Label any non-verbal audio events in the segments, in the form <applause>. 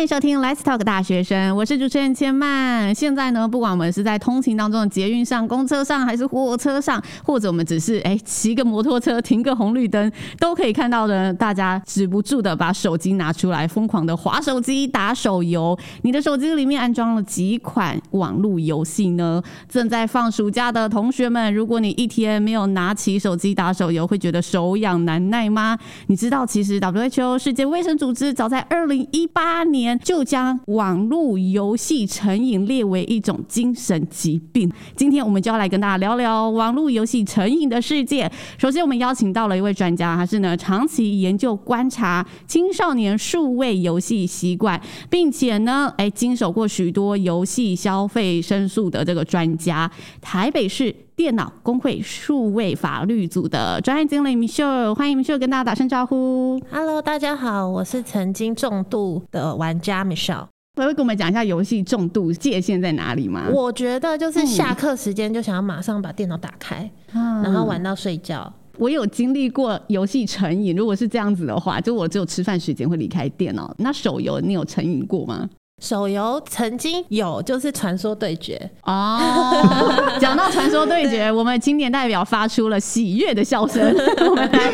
欢迎收听 Let's Talk 大学生，我是主持人千曼。现在呢，不管我们是在通勤当中的捷运上、公车上，还是火车上，或者我们只是哎骑个摩托车停个红绿灯，都可以看到的，大家止不住的把手机拿出来，疯狂的划手机、打手游。你的手机里面安装了几款网络游戏呢？正在放暑假的同学们，如果你一天没有拿起手机打手游，会觉得手痒难耐吗？你知道，其实 WHO 世界卫生组织早在二零一八年。就将网络游戏成瘾列为一种精神疾病。今天我们就要来跟大家聊聊网络游戏成瘾的世界。首先，我们邀请到了一位专家，他是呢长期研究观察青少年数位游戏习惯，并且呢，哎，经手过许多游戏消费申诉的这个专家，台北市电脑工会数位法律组的专案经理 Michelle，欢迎 Michelle 跟大家打声招呼。Hello，大家好，我是曾经重度的玩家 Michelle。可以跟我们讲一下游戏重度界限在哪里吗？我觉得就是下课时间就想要马上把电脑打开，嗯、然后玩到睡觉。我有经历过游戏成瘾，如果是这样子的话，就我只有吃饭时间会离开电脑。那手游你有成瘾过吗？手游曾经有，就是传说对决哦。<laughs> 讲到传说对决，我们青年代表发出了喜悦的笑声。<laughs> 我们来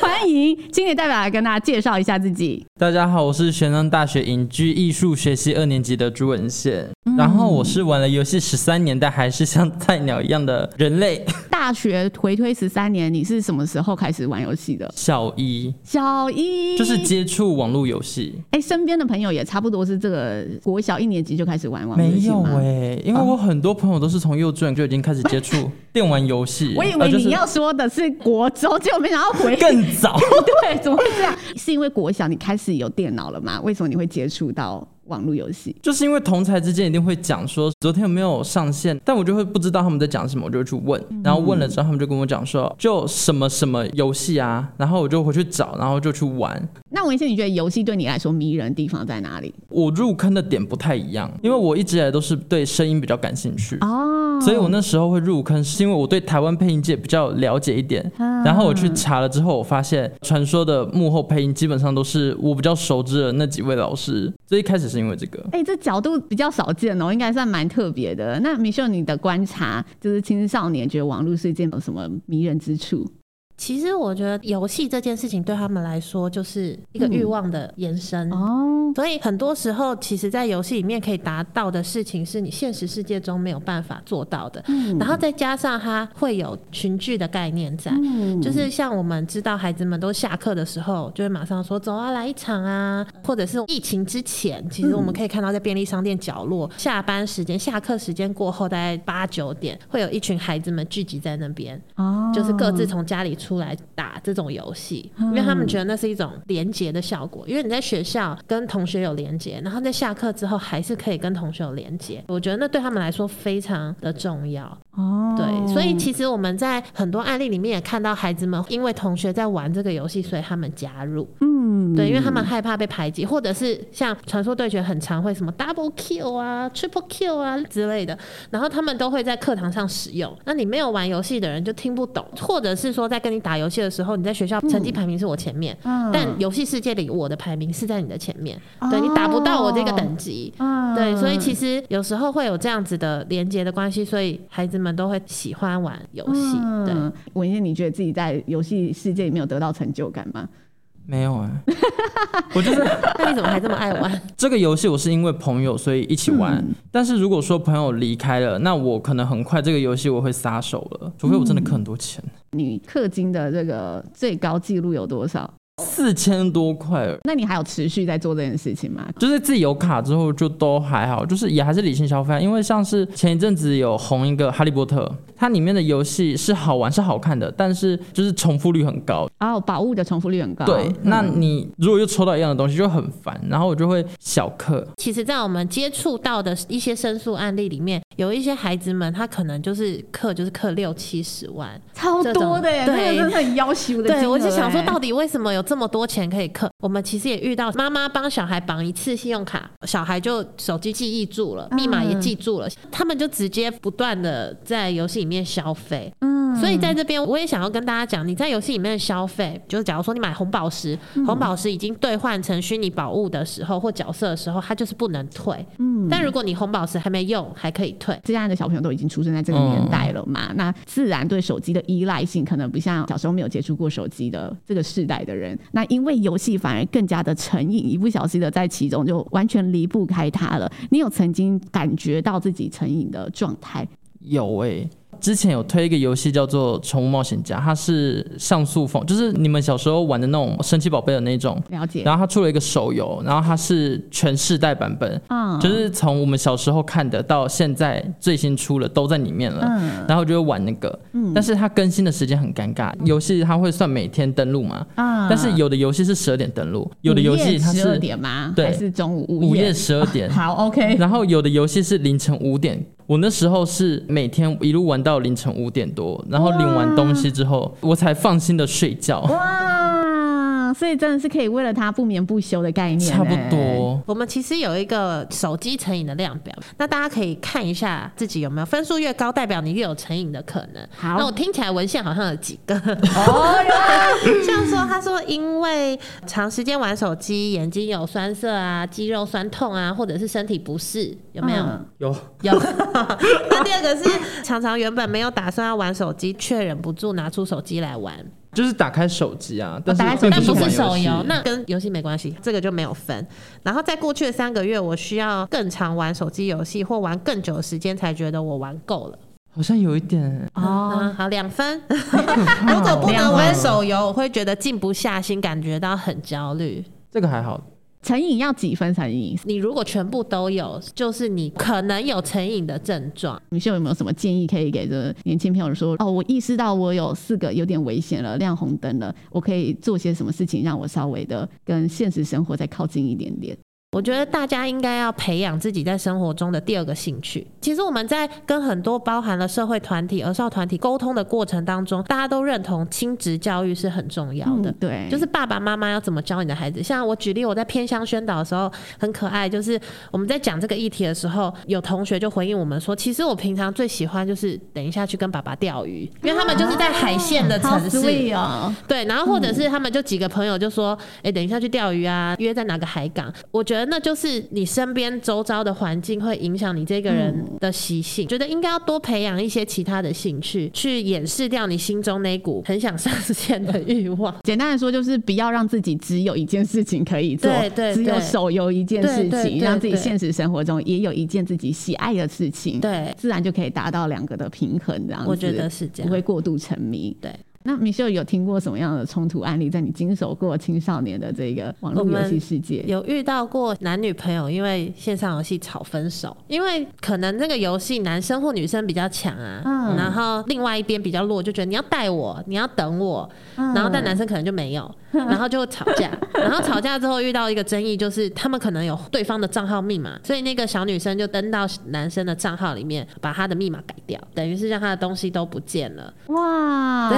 欢迎青年代表来跟大家介绍一下自己。大家好，我是玄奘大学影剧艺术学系二年级的朱文宪。嗯、然后我是玩了游戏十三年，但还是像菜鸟一样的人类。大学回推十三年，你是什么时候开始玩游戏的？小一，小一就是接触网络游戏。哎、欸，身边的朋友也差不多是这个。国小一年级就开始玩网络游吗？没有哎、欸，因为我很多朋友都是从幼稚园就已经开始接触 <laughs> 电玩游戏。我以为你要说的是国中，结果没想到回更早。<laughs> 对，怎么会这样？是因为国小你开始有电脑了吗？为什么你会接触到？网络游戏。就是因为同才之间一定会讲说昨天有没有上线，但我就会不知道他们在讲什么，我就会去问，然后问了之后他们就跟我讲说就什么什么游戏啊，然后我就回去找，然后就去玩。那文先，你觉得游戏对你来说迷人的地方在哪里？我入坑的点不太一样，因为我一直以来都是对声音比较感兴趣。哦，所以我那时候会入坑是因为我对台湾配音界比较了解一点，然后我去查了之后，我发现传说的幕后配音基本上都是我比较熟知的那几位老师，所以一开始是。因为这个，哎、欸，这角度比较少见哦，应该算蛮特别的。那 Michelle，你的观察就是青少年觉得网络世界有什么迷人之处？其实我觉得游戏这件事情对他们来说就是一个欲望的延伸、嗯、哦，所以很多时候其实，在游戏里面可以达到的事情是你现实世界中没有办法做到的。嗯，然后再加上它会有群聚的概念在，嗯，就是像我们知道孩子们都下课的时候，就会马上说走啊，来一场啊，或者是疫情之前，其实我们可以看到在便利商店角落，嗯、下班时间、下课时间过后，大概八九点，会有一群孩子们聚集在那边，哦，就是各自从家里出。出来打这种游戏，因为他们觉得那是一种连接的效果。因为你在学校跟同学有连接，然后在下课之后还是可以跟同学有连接。我觉得那对他们来说非常的重要。哦，对，所以其实我们在很多案例里面也看到孩子们因为同学在玩这个游戏，所以他们加入。嗯，对，因为他们害怕被排挤，或者是像传说对决很常会什么 double kill 啊、triple kill 啊之类的，然后他们都会在课堂上使用。那你没有玩游戏的人就听不懂，或者是说在跟你打游戏的时候，你在学校成绩排名是我前面，嗯、但游戏世界里我的排名是在你的前面，嗯、对，你打不到我这个等级，嗯、对，所以其实有时候会有这样子的连接的关系，所以孩子们都会喜欢玩游戏。嗯、对，文燕，你觉得自己在游戏世界里面有得到成就感吗？没有啊，<laughs> 我就是。那你怎么还这么爱玩 <laughs> 这个游戏？我是因为朋友所以一起玩。嗯、但是如果说朋友离开了，那我可能很快这个游戏我会撒手了，除非我真的氪很多钱。嗯、你氪金的这个最高记录有多少？四千多块。那你还有持续在做这件事情吗？就是自己有卡之后就都还好，就是也还是理性消费。因为像是前一阵子有红一个哈利波特。它里面的游戏是好玩是好看的，但是就是重复率很高哦，宝物的重复率很高。对，嗯、那你如果又抽到一样的东西就很烦，然后我就会小克。其实，在我们接触到的一些申诉案例里面，有一些孩子们他可能就是克就是克六七十万，超多的耶，对，真的很要求的。对，我就想说，到底为什么有这么多钱可以克？我们其实也遇到妈妈帮小孩绑一次信用卡，小孩就手机记忆住了，密码也记住了，嗯、他们就直接不断的在游戏里面消费，嗯，所以在这边我也想要跟大家讲，你在游戏里面的消费，就是假如说你买红宝石，嗯、红宝石已经兑换成虚拟宝物的时候或角色的时候，它就是不能退。嗯，但如果你红宝石还没用，还可以退。现在的小朋友都已经出生在这个年代了嘛，嗯、那自然对手机的依赖性可能不像小时候没有接触过手机的这个世代的人。那因为游戏反而更加的成瘾，一不小心的在其中就完全离不开它了。你有曾经感觉到自己成瘾的状态？有诶、欸。之前有推一个游戏叫做《宠物冒险家》，它是像素风，就是你们小时候玩的那种神奇宝贝的那种。了解。然后它出了一个手游，然后它是全世代版本，嗯，就是从我们小时候看的到现在最新出了都在里面了。嗯。然后就会玩那个，嗯，但是它更新的时间很尴尬，游戏它会算每天登录嘛，嗯，但是有的游戏是十二点登录，有的游戏它是十二点吗？对，还是中午午夜十二点？<laughs> 好，OK。然后有的游戏是凌晨五点。我那时候是每天一路玩到到凌晨五点多，然后领完东西之后，我才放心的睡觉。所以真的是可以为了它不眠不休的概念，差不多。我们其实有一个手机成瘾的量表，那大家可以看一下自己有没有分数越高，代表你越有成瘾的可能。好，那我听起来文献好像有几个哦，<laughs> 像说他说因为长时间玩手机，眼睛有酸涩啊，肌肉酸痛啊，或者是身体不适，有没有？嗯、有有。<laughs> 那第二个是常常原本没有打算要玩手机，却忍不住拿出手机来玩。就是打开手机啊，但是但不是手游，那跟游戏没关系，这个就没有分。然后在过去的三个月，我需要更常玩手机游戏或玩更久的时间，才觉得我玩够了。好像有一点哦，嗯、好两分。如果不能玩手游，我会觉得静不下心，感觉到很焦虑。这个还好。成瘾要几分成瘾？你如果全部都有，就是你可能有成瘾的症状。你秀有没有什么建议可以给这年轻朋友说？哦，我意识到我有四个有点危险了，亮红灯了，我可以做些什么事情让我稍微的跟现实生活再靠近一点点？我觉得大家应该要培养自己在生活中的第二个兴趣。其实我们在跟很多包含了社会团体、儿少团体沟通的过程当中，大家都认同亲职教育是很重要的。嗯、对，就是爸爸妈妈要怎么教你的孩子。像我举例，我在偏乡宣导的时候很可爱，就是我们在讲这个议题的时候，有同学就回应我们说，其实我平常最喜欢就是等一下去跟爸爸钓鱼，因为他们就是在海线的城市哦。对，然后或者是他们就几个朋友就说，哎、欸，等一下去钓鱼啊，约在哪个海港？我觉得。那就是你身边周遭的环境会影响你这个人的习性，嗯、觉得应该要多培养一些其他的兴趣，去掩饰掉你心中那股很想上线的欲望。<laughs> 简单来说，就是不要让自己只有一件事情可以做，对对对，只有手游一件事情，让自己现实生活中也有一件自己喜爱的事情，对，自然就可以达到两个的平衡，这样子。我觉得是这样，不会过度沉迷。对。那 Michelle 有听过什么样的冲突案例，在你经手过青少年的这个网络游戏世界？有遇到过男女朋友因为线上游戏吵分手，因为可能这个游戏男生或女生比较强啊，嗯，然后另外一边比较弱，就觉得你要带我，你要等我，嗯，然后但男生可能就没有，<laughs> 然后就吵架，然后吵架之后遇到一个争议，就是他们可能有对方的账号密码，所以那个小女生就登到男生的账号里面，把他的密码改掉，等于是让他的东西都不见了。哇，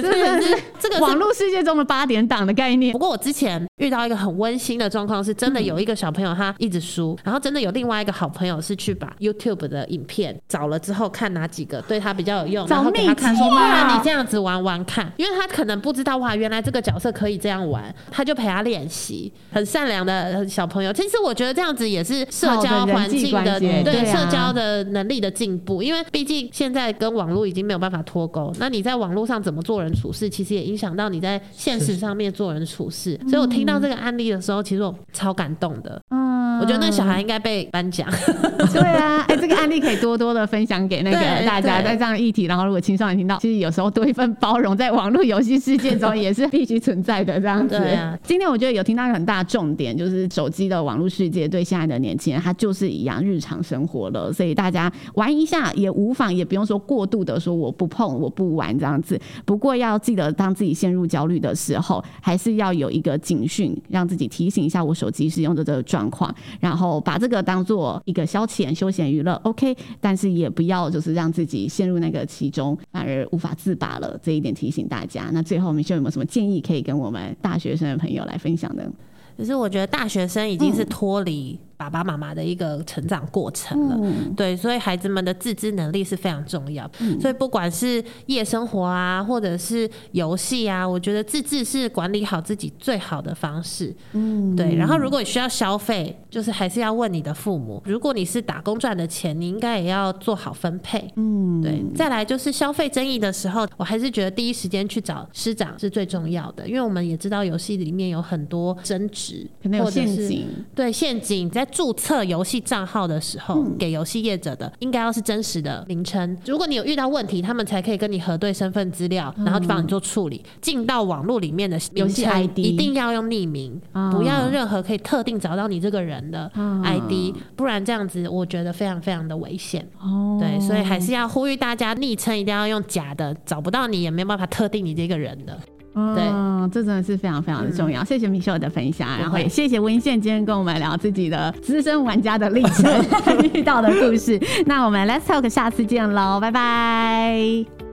对。这个是这个网络世界中的八点档的概念。不过我之前遇到一个很温馨的状况，是真的有一个小朋友他一直输，然后真的有另外一个好朋友是去把 YouTube 的影片找了之后看哪几个对他比较有用，然后给他看你这样子玩玩看，因为他可能不知道哇，原来这个角色可以这样玩，他就陪他练习。很善良的小朋友，其实我觉得这样子也是社交环境的对社交的能力的进步，因为毕竟现在跟网络已经没有办法脱钩，那你在网络上怎么做？做人处事其实也影响到你在现实上面做人处事，所以我听到这个案例的时候，其实我超感动的。嗯，我觉得那小孩应该被颁奖。<laughs> 对啊，哎、欸，这个案例可以多多的分享给那个大家，在这样的议题。然后，如果青少年听到，其实有时候多一份包容，在网络游戏世界中 <laughs> 也是必须存在的。这样子。对啊。今天我觉得有听到一个很大的重点，就是手机的网络世界对现在的年轻人，他就是一样日常生活了。所以大家玩一下也无妨，也不用说过度的说我不碰，我不玩这样子。不不过要记得，当自己陷入焦虑的时候，还是要有一个警讯，让自己提醒一下我手机使用的这个状况，然后把这个当做一个消遣、休闲娱乐，OK。但是也不要就是让自己陷入那个其中，反而无法自拔了。这一点提醒大家。那最后，Michelle 有没有什么建议可以跟我们大学生的朋友来分享呢？可是我觉得大学生已经是脱离。爸爸妈妈的一个成长过程了。嗯、对，所以孩子们的自知能力是非常重要。嗯、所以不管是夜生活啊，或者是游戏啊，我觉得自制是管理好自己最好的方式。嗯，对。然后如果你需要消费，就是还是要问你的父母。如果你是打工赚的钱，你应该也要做好分配。嗯，对。再来就是消费争议的时候，我还是觉得第一时间去找师长是最重要的，因为我们也知道游戏里面有很多争执，可能有陷阱。对，陷阱在注册游戏账号的时候，嗯、给游戏业者的应该要是真实的名称。如果你有遇到问题，他们才可以跟你核对身份资料，然后就帮你做处理。进、嗯、到网络里面的游戏 ID 一定要用匿名，嗯、不要用任何可以特定找到你这个人的 ID，、嗯、不然这样子我觉得非常非常的危险。哦，对，所以还是要呼吁大家，昵称一定要用假的，找不到你也没有办法特定你这个人的。对，嗯，这真的是非常非常的重要。嗯、谢谢 Michelle 的分享，然后也谢谢温宪今天跟我们聊自己的资深玩家的历程，<laughs> 遇到的故事。那我们 Let's Talk 下次见喽，拜拜。